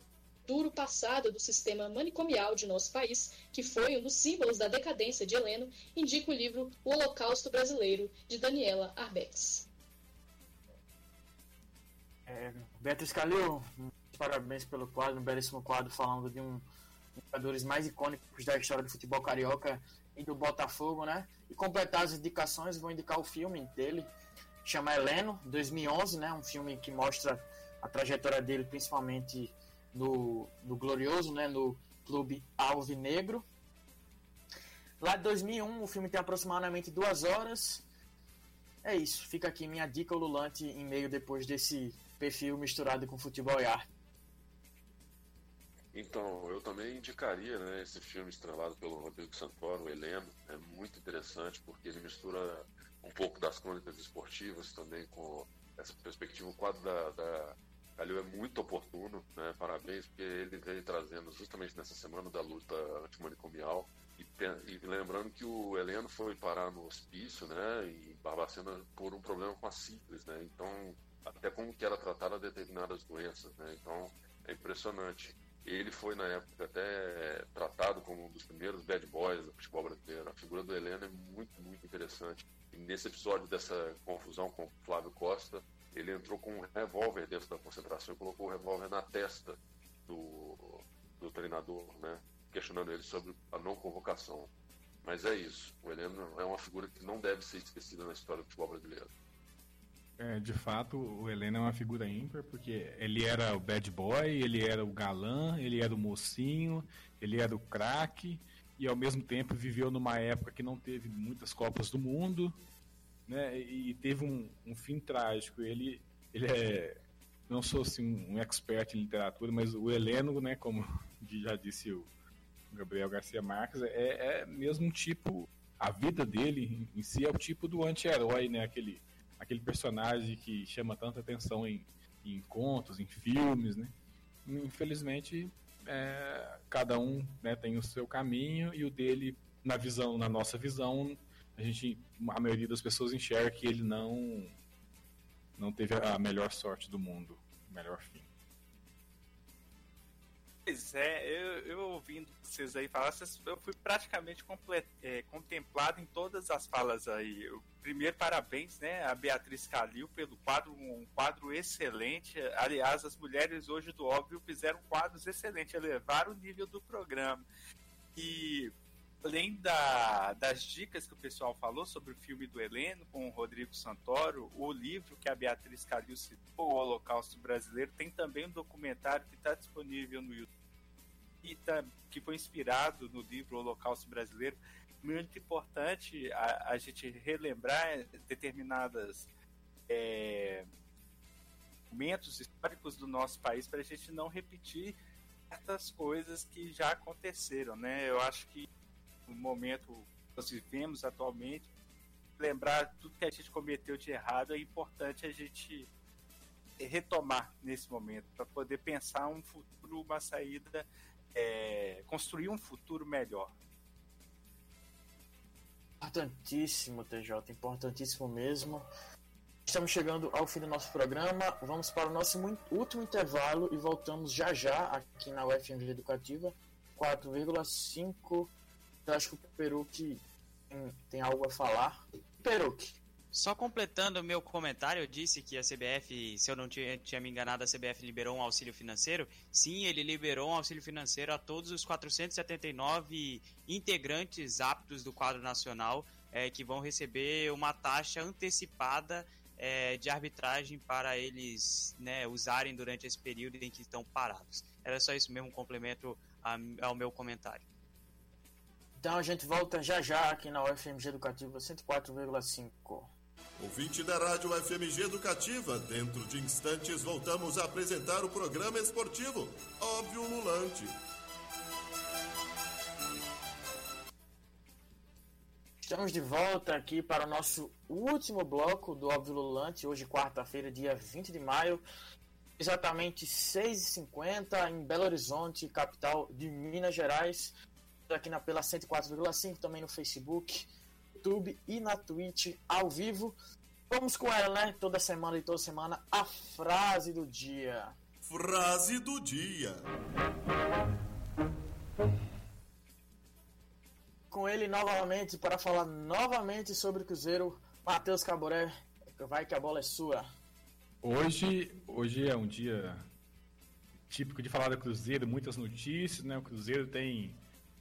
duro passado do sistema manicomial de nosso país, que foi um dos símbolos da decadência de Heleno, indico o livro O Holocausto Brasileiro, de Daniela Arbex. É, Beatriz Calil, parabéns pelo quadro, um belíssimo quadro falando de um dos jogadores mais icônicos da história do futebol carioca e do Botafogo, né? E completar as indicações, vou indicar o filme dele, chama Heleno, 2011, né? Um filme que mostra a trajetória dele, principalmente no, no Glorioso, né? No Clube Alvinegro. Lá de 2001, o filme tem aproximadamente duas horas. É isso, fica aqui minha dica ululante em meio depois desse perfil misturado com futebol e arte. Então, eu também indicaria né, esse filme estrelado pelo Rodrigo Santoro, o Heleno. É muito interessante porque ele mistura um pouco das crônicas esportivas também com essa perspectiva, um quadro da, da, Calil é muito oportuno, né? Parabéns, porque ele vem trazendo justamente nessa semana da luta antimanicomial. E, e lembrando que o Heleno foi parar no hospício, né? E Barbacena por um problema com a sífilis, né? Então, até como que era tratada determinadas doenças, né? Então, é impressionante. Ele foi, na época, até tratado como um dos primeiros bad boys do futebol brasileiro. A figura do Heleno é muito, muito interessante. E nesse episódio dessa confusão com o Flávio Costa, ele entrou com um revólver dentro da concentração e colocou o revólver na testa do, do treinador, né? questionando ele sobre a não convocação. Mas é isso. O Heleno é uma figura que não deve ser esquecida na história do futebol brasileiro. É, de fato, o Heleno é uma figura ímpar, porque ele era o bad boy, ele era o galã, ele era o mocinho, ele era o craque, e ao mesmo tempo viveu numa época que não teve muitas Copas do Mundo, né? E teve um, um fim trágico. Ele, ele é, não sou assim um expert em literatura, mas o Heleno, né? Como [laughs] já disse o Gabriel Garcia Marques, é, é mesmo um tipo, a vida dele em si é o tipo do anti-herói, né? Aquele, aquele personagem que chama tanta atenção em, em contos, em filmes, né? Infelizmente, é, cada um né, tem o seu caminho e o dele, na visão, na nossa visão, a gente, a maioria das pessoas enxerga que ele não não teve a melhor sorte do mundo, o melhor fim. Pois é, eu, eu ouvindo vocês aí falar, eu fui praticamente complet, é, contemplado em todas as falas aí. Eu, primeiro, parabéns, né, a Beatriz Calil pelo quadro, um quadro excelente. Aliás, as mulheres hoje do óbvio fizeram quadros excelentes, elevaram o nível do programa. E além da, das dicas que o pessoal falou sobre o filme do Heleno com o Rodrigo Santoro, o livro que a Beatriz Calil citou, O Holocausto Brasileiro, tem também um documentário que está disponível no YouTube e tá, que foi inspirado no livro Holocausto Brasileiro. Muito importante a, a gente relembrar determinadas é, momentos históricos do nosso país para a gente não repetir certas coisas que já aconteceram, né? Eu acho que no momento que nós vivemos atualmente, lembrar tudo que a gente cometeu de errado, é importante a gente retomar nesse momento, para poder pensar um futuro, uma saída, é, construir um futuro melhor. Importantíssimo, TJ, importantíssimo mesmo. Estamos chegando ao fim do nosso programa. Vamos para o nosso último intervalo e voltamos já já aqui na UFMG Educativa. 4,5 eu acho que o Peruque tem, tem algo a falar. Peruque. Só completando o meu comentário, eu disse que a CBF, se eu não tinha, tinha me enganado, a CBF liberou um auxílio financeiro. Sim, ele liberou um auxílio financeiro a todos os 479 integrantes aptos do quadro nacional é, que vão receber uma taxa antecipada é, de arbitragem para eles né, usarem durante esse período em que estão parados. Era só isso mesmo, um complemento ao meu comentário. Então a gente volta já já aqui na UFMG Educativa 104,5. Ouvinte da Rádio UFMG Educativa, dentro de instantes voltamos a apresentar o programa esportivo Óbvio Lulante. Estamos de volta aqui para o nosso último bloco do Óbvio Lulante, hoje quarta-feira, dia 20 de maio, exatamente 6h50 em Belo Horizonte, capital de Minas Gerais aqui na pela 104,5, também no Facebook, YouTube e na Twitch ao vivo. Vamos com ela, né? Toda semana e toda semana, a frase do dia. Frase do dia. Com ele novamente para falar novamente sobre o Cruzeiro, Matheus Caboré. Vai que a bola é sua. Hoje, hoje é um dia típico de falar do Cruzeiro, muitas notícias, né? O Cruzeiro tem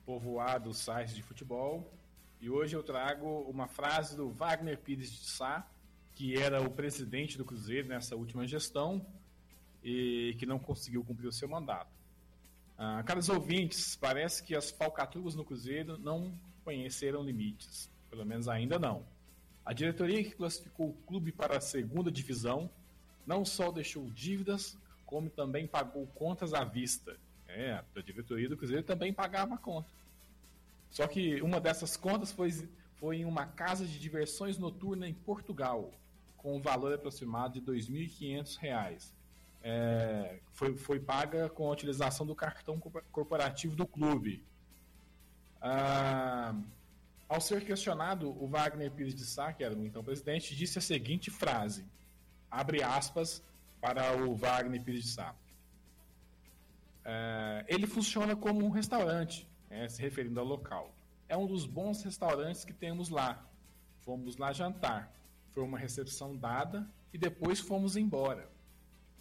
povoado os sites de futebol. E hoje eu trago uma frase do Wagner Pires de Sá, que era o presidente do Cruzeiro nessa última gestão e que não conseguiu cumprir o seu mandato. Ah, caros ouvintes, parece que as falcatruas no Cruzeiro não conheceram limites, pelo menos ainda não. A diretoria que classificou o clube para a segunda divisão não só deixou dívidas, como também pagou contas à vista. É, a diretoria do Cruzeiro também pagava conta. Só que uma dessas contas foi, foi em uma casa de diversões noturna em Portugal, com um valor aproximado de R$ 2.500. é, foi, foi paga com a utilização do cartão corporativo do clube. Ah, ao ser questionado, o Wagner Pires de Sá, que era o então presidente, disse a seguinte frase, abre aspas para o Wagner Pires de Sá. É, ele funciona como um restaurante, né, se referindo ao local. É um dos bons restaurantes que temos lá. Fomos lá jantar. Foi uma recepção dada e depois fomos embora.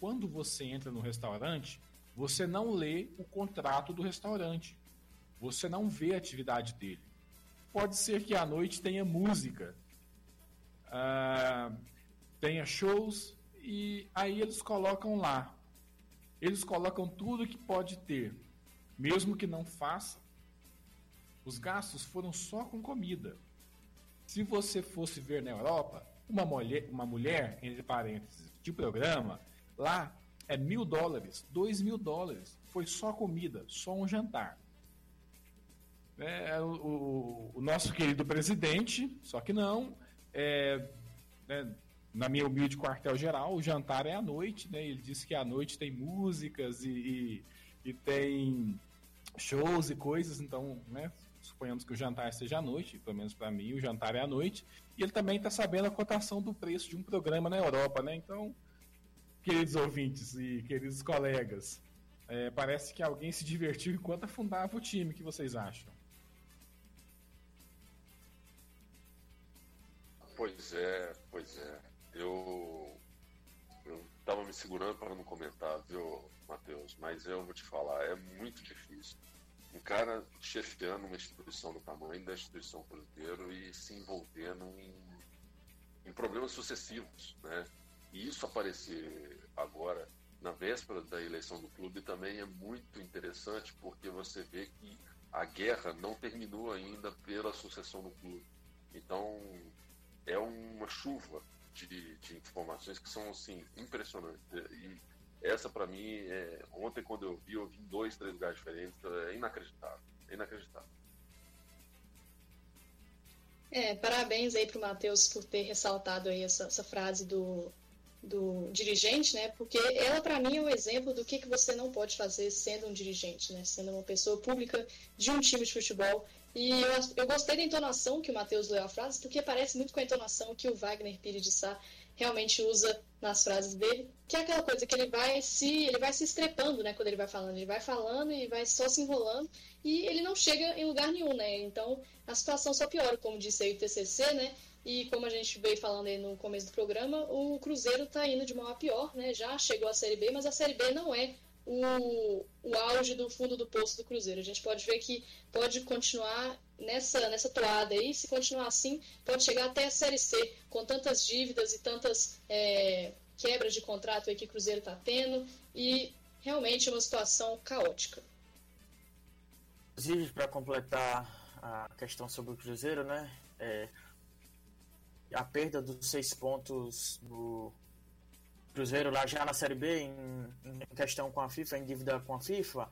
Quando você entra no restaurante, você não lê o contrato do restaurante. Você não vê a atividade dele. Pode ser que à noite tenha música, uh, tenha shows, e aí eles colocam lá. Eles colocam tudo que pode ter, mesmo que não faça. Os gastos foram só com comida. Se você fosse ver na Europa, uma mulher, uma mulher entre parênteses, de programa, lá é mil dólares, dois mil dólares. Foi só comida, só um jantar. É, o, o, nosso querido presidente, só que não, é, né, na minha humilde quartel-geral, o jantar é à noite, né? Ele disse que à noite tem músicas e, e, e tem shows e coisas, então, né? Suponhamos que o jantar seja à noite, pelo menos para mim, o jantar é à noite. E ele também está sabendo a cotação do preço de um programa na Europa, né? Então, queridos ouvintes e queridos colegas, é, parece que alguém se divertiu enquanto afundava o time. O que vocês acham? Pois é, pois é. Eu eu tava me segurando para não comentar, viu, Matheus? Mas eu vou te falar, é muito difícil. Um cara chefiando uma instituição do tamanho da instituição Cruzeiro e se envolvendo em, em problemas sucessivos, né? E isso aparecer agora na véspera da eleição do clube também é muito interessante porque você vê que a guerra não terminou ainda pela sucessão no clube. Então é uma chuva de, de informações que são assim impressionantes. E essa para mim, é, ontem quando eu vi, eu vi em dois, três lugares diferentes, é inacreditável, é inacreditável. É, parabéns aí pro Matheus por ter ressaltado aí essa, essa frase do, do dirigente, né? Porque ela para mim é um exemplo do que, que você não pode fazer sendo um dirigente, né? Sendo uma pessoa pública de um time de futebol e eu, eu gostei da entonação que o Matheus leu a frase, porque parece muito com a entonação que o Wagner Pires de Sá realmente usa nas frases dele, que é aquela coisa que ele vai se ele vai se estrepando, né, quando ele vai falando, ele vai falando e vai só se enrolando e ele não chega em lugar nenhum, né? Então, a situação só piora, como disse aí o TCC, né? E como a gente veio falando aí no começo do programa, o Cruzeiro está indo de mal a pior, né? Já chegou à Série B, mas a Série B não é o, o auge do fundo do poço do Cruzeiro. A gente pode ver que pode continuar nessa, nessa toada aí, se continuar assim, pode chegar até a Série C, com tantas dívidas e tantas é, quebras de contrato aí que o Cruzeiro está tendo, e realmente é uma situação caótica. Inclusive, para completar a questão sobre o Cruzeiro, né? É, a perda dos seis pontos do Cruzeiro lá já na Série B, em, em questão com a FIFA, em dívida com a FIFA,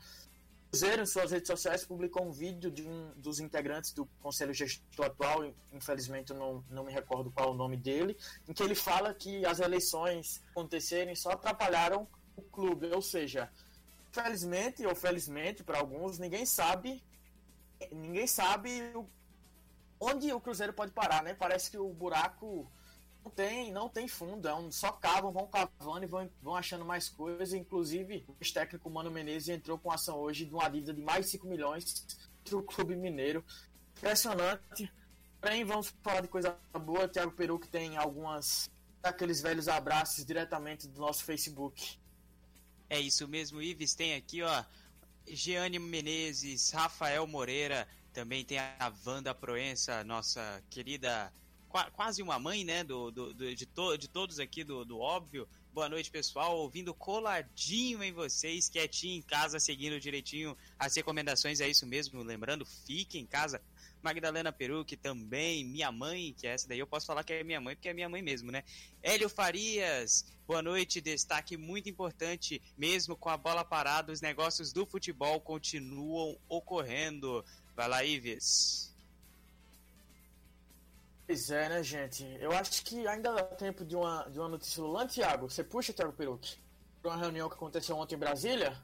Cruzeiro, em suas redes sociais, publicou um vídeo de um dos integrantes do Conselho Gestor atual, infelizmente não, não me recordo qual é o nome dele, em que ele fala que as eleições acontecerem só atrapalharam o clube, ou seja, felizmente ou felizmente para alguns, ninguém sabe ninguém sabe onde o Cruzeiro pode parar, né? Parece que o buraco não tem, não tem fundo, é um, só cavam, vão cavando e vão, vão achando mais coisas. Inclusive, o técnico Mano Menezes entrou com ação hoje de uma dívida de mais de 5 milhões para o Clube Mineiro. Impressionante. Porém, vamos falar de coisa boa. Thiago Peru que tem algumas daqueles velhos abraços diretamente do nosso Facebook. É isso mesmo, Ives. Tem aqui, ó, Giane Menezes, Rafael Moreira, também tem a Wanda Proença, nossa querida quase uma mãe, né, do, do, do de, to, de todos aqui do, do óbvio. Boa noite, pessoal. Ouvindo coladinho em vocês, quietinho em casa, seguindo direitinho as recomendações, é isso mesmo. Lembrando, fique em casa. Magdalena Peru, que também, minha mãe, que é essa daí eu posso falar que é minha mãe, porque é minha mãe mesmo, né? Hélio Farias, boa noite, destaque muito importante, mesmo com a bola parada, os negócios do futebol continuam ocorrendo. Vai lá, Ives. Pois é, né, gente? Eu acho que ainda dá tempo de uma, de uma notícia Lulan, Thiago. Você puxa, Thiago Perucci. uma reunião que aconteceu ontem em Brasília?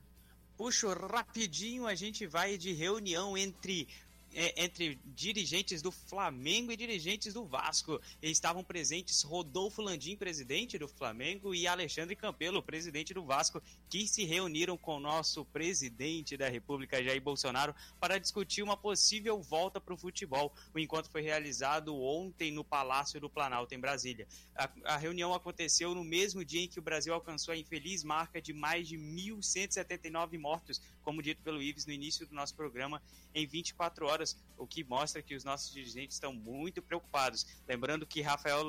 Puxo rapidinho, a gente vai de reunião entre é, entre dirigentes do Flamengo e dirigentes do Vasco. estavam presentes Rodolfo Landim, presidente do Flamengo, e Alexandre Campelo, presidente do Vasco, que se reuniram com o nosso presidente da República, Jair Bolsonaro, para discutir uma possível volta para o futebol. O encontro foi realizado ontem no Palácio do Planalto, em Brasília. A, a reunião aconteceu no mesmo dia em que o Brasil alcançou a infeliz marca de mais de 1.179 mortos, como dito pelo Ives no início do nosso programa, em 24 horas, o que mostra que os nossos dirigentes estão muito preocupados. Lembrando que Rafael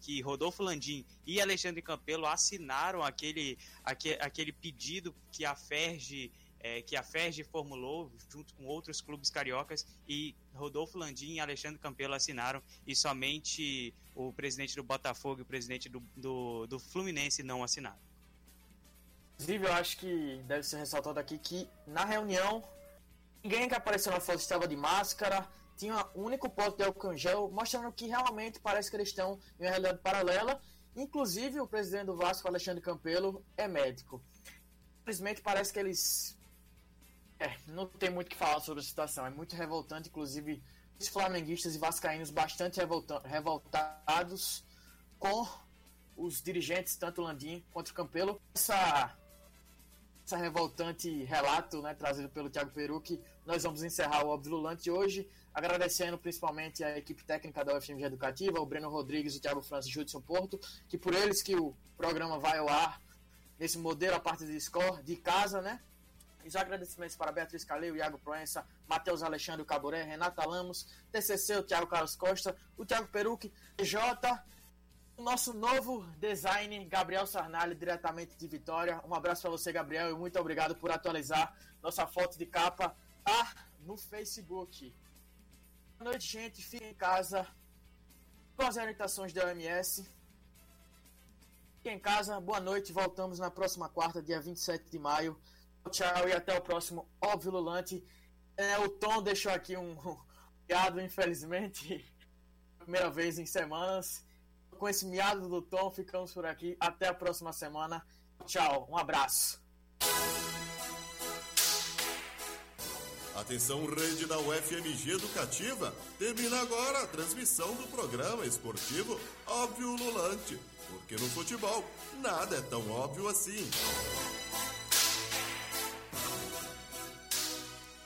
que Rodolfo Landim e Alexandre Campelo assinaram aquele, aquele, aquele pedido que a Ferge é, que a Ferge formulou junto com outros clubes cariocas e Rodolfo Landim e Alexandre Campelo assinaram e somente o presidente do Botafogo e o presidente do, do, do Fluminense não assinaram. Inclusive, eu acho que deve ser ressaltado aqui que na reunião Ninguém que apareceu na foto estava de máscara, tinha um único pote de álcool gel, mostrando que realmente parece que eles estão em uma realidade paralela. Inclusive, o presidente do Vasco, Alexandre Campelo, é médico. Infelizmente, parece que eles. É, não tem muito o que falar sobre a situação. É muito revoltante, inclusive, os flamenguistas e vascaínos bastante revolta revoltados com os dirigentes, tanto Landim quanto Campelo. Essa essa revoltante relato, né, trazido pelo Thiago Perucchi, nós vamos encerrar o de hoje, agradecendo principalmente a equipe técnica da UFMG Educativa, o Breno Rodrigues, o Thiago Francis e o Judson Porto, que por eles que o programa vai ao ar nesse modelo, a parte de score, de casa, né? Os agradecimentos para Beatriz Caleu, Iago Proença, Matheus Alexandre Caboré, Renata Lamos, TCC, o Thiago Carlos Costa, o Thiago Perucchi, J o nosso novo design, Gabriel Sarnali, diretamente de Vitória. Um abraço para você, Gabriel, e muito obrigado por atualizar nossa foto de capa lá no Facebook. Boa noite, gente. Fique em casa com as orientações da OMS. Fique em casa. Boa noite. Voltamos na próxima quarta, dia 27 de maio. Tchau e até o próximo Óbvio Lulante. É, o Tom deixou aqui um [laughs] piado, infelizmente. Primeira vez em semanas com esse miado do Tom, ficamos por aqui. Até a próxima semana. Tchau, um abraço. Atenção, rede da UFMG Educativa. Termina agora a transmissão do programa esportivo Óbvio Lulante. Porque no futebol, nada é tão óbvio assim.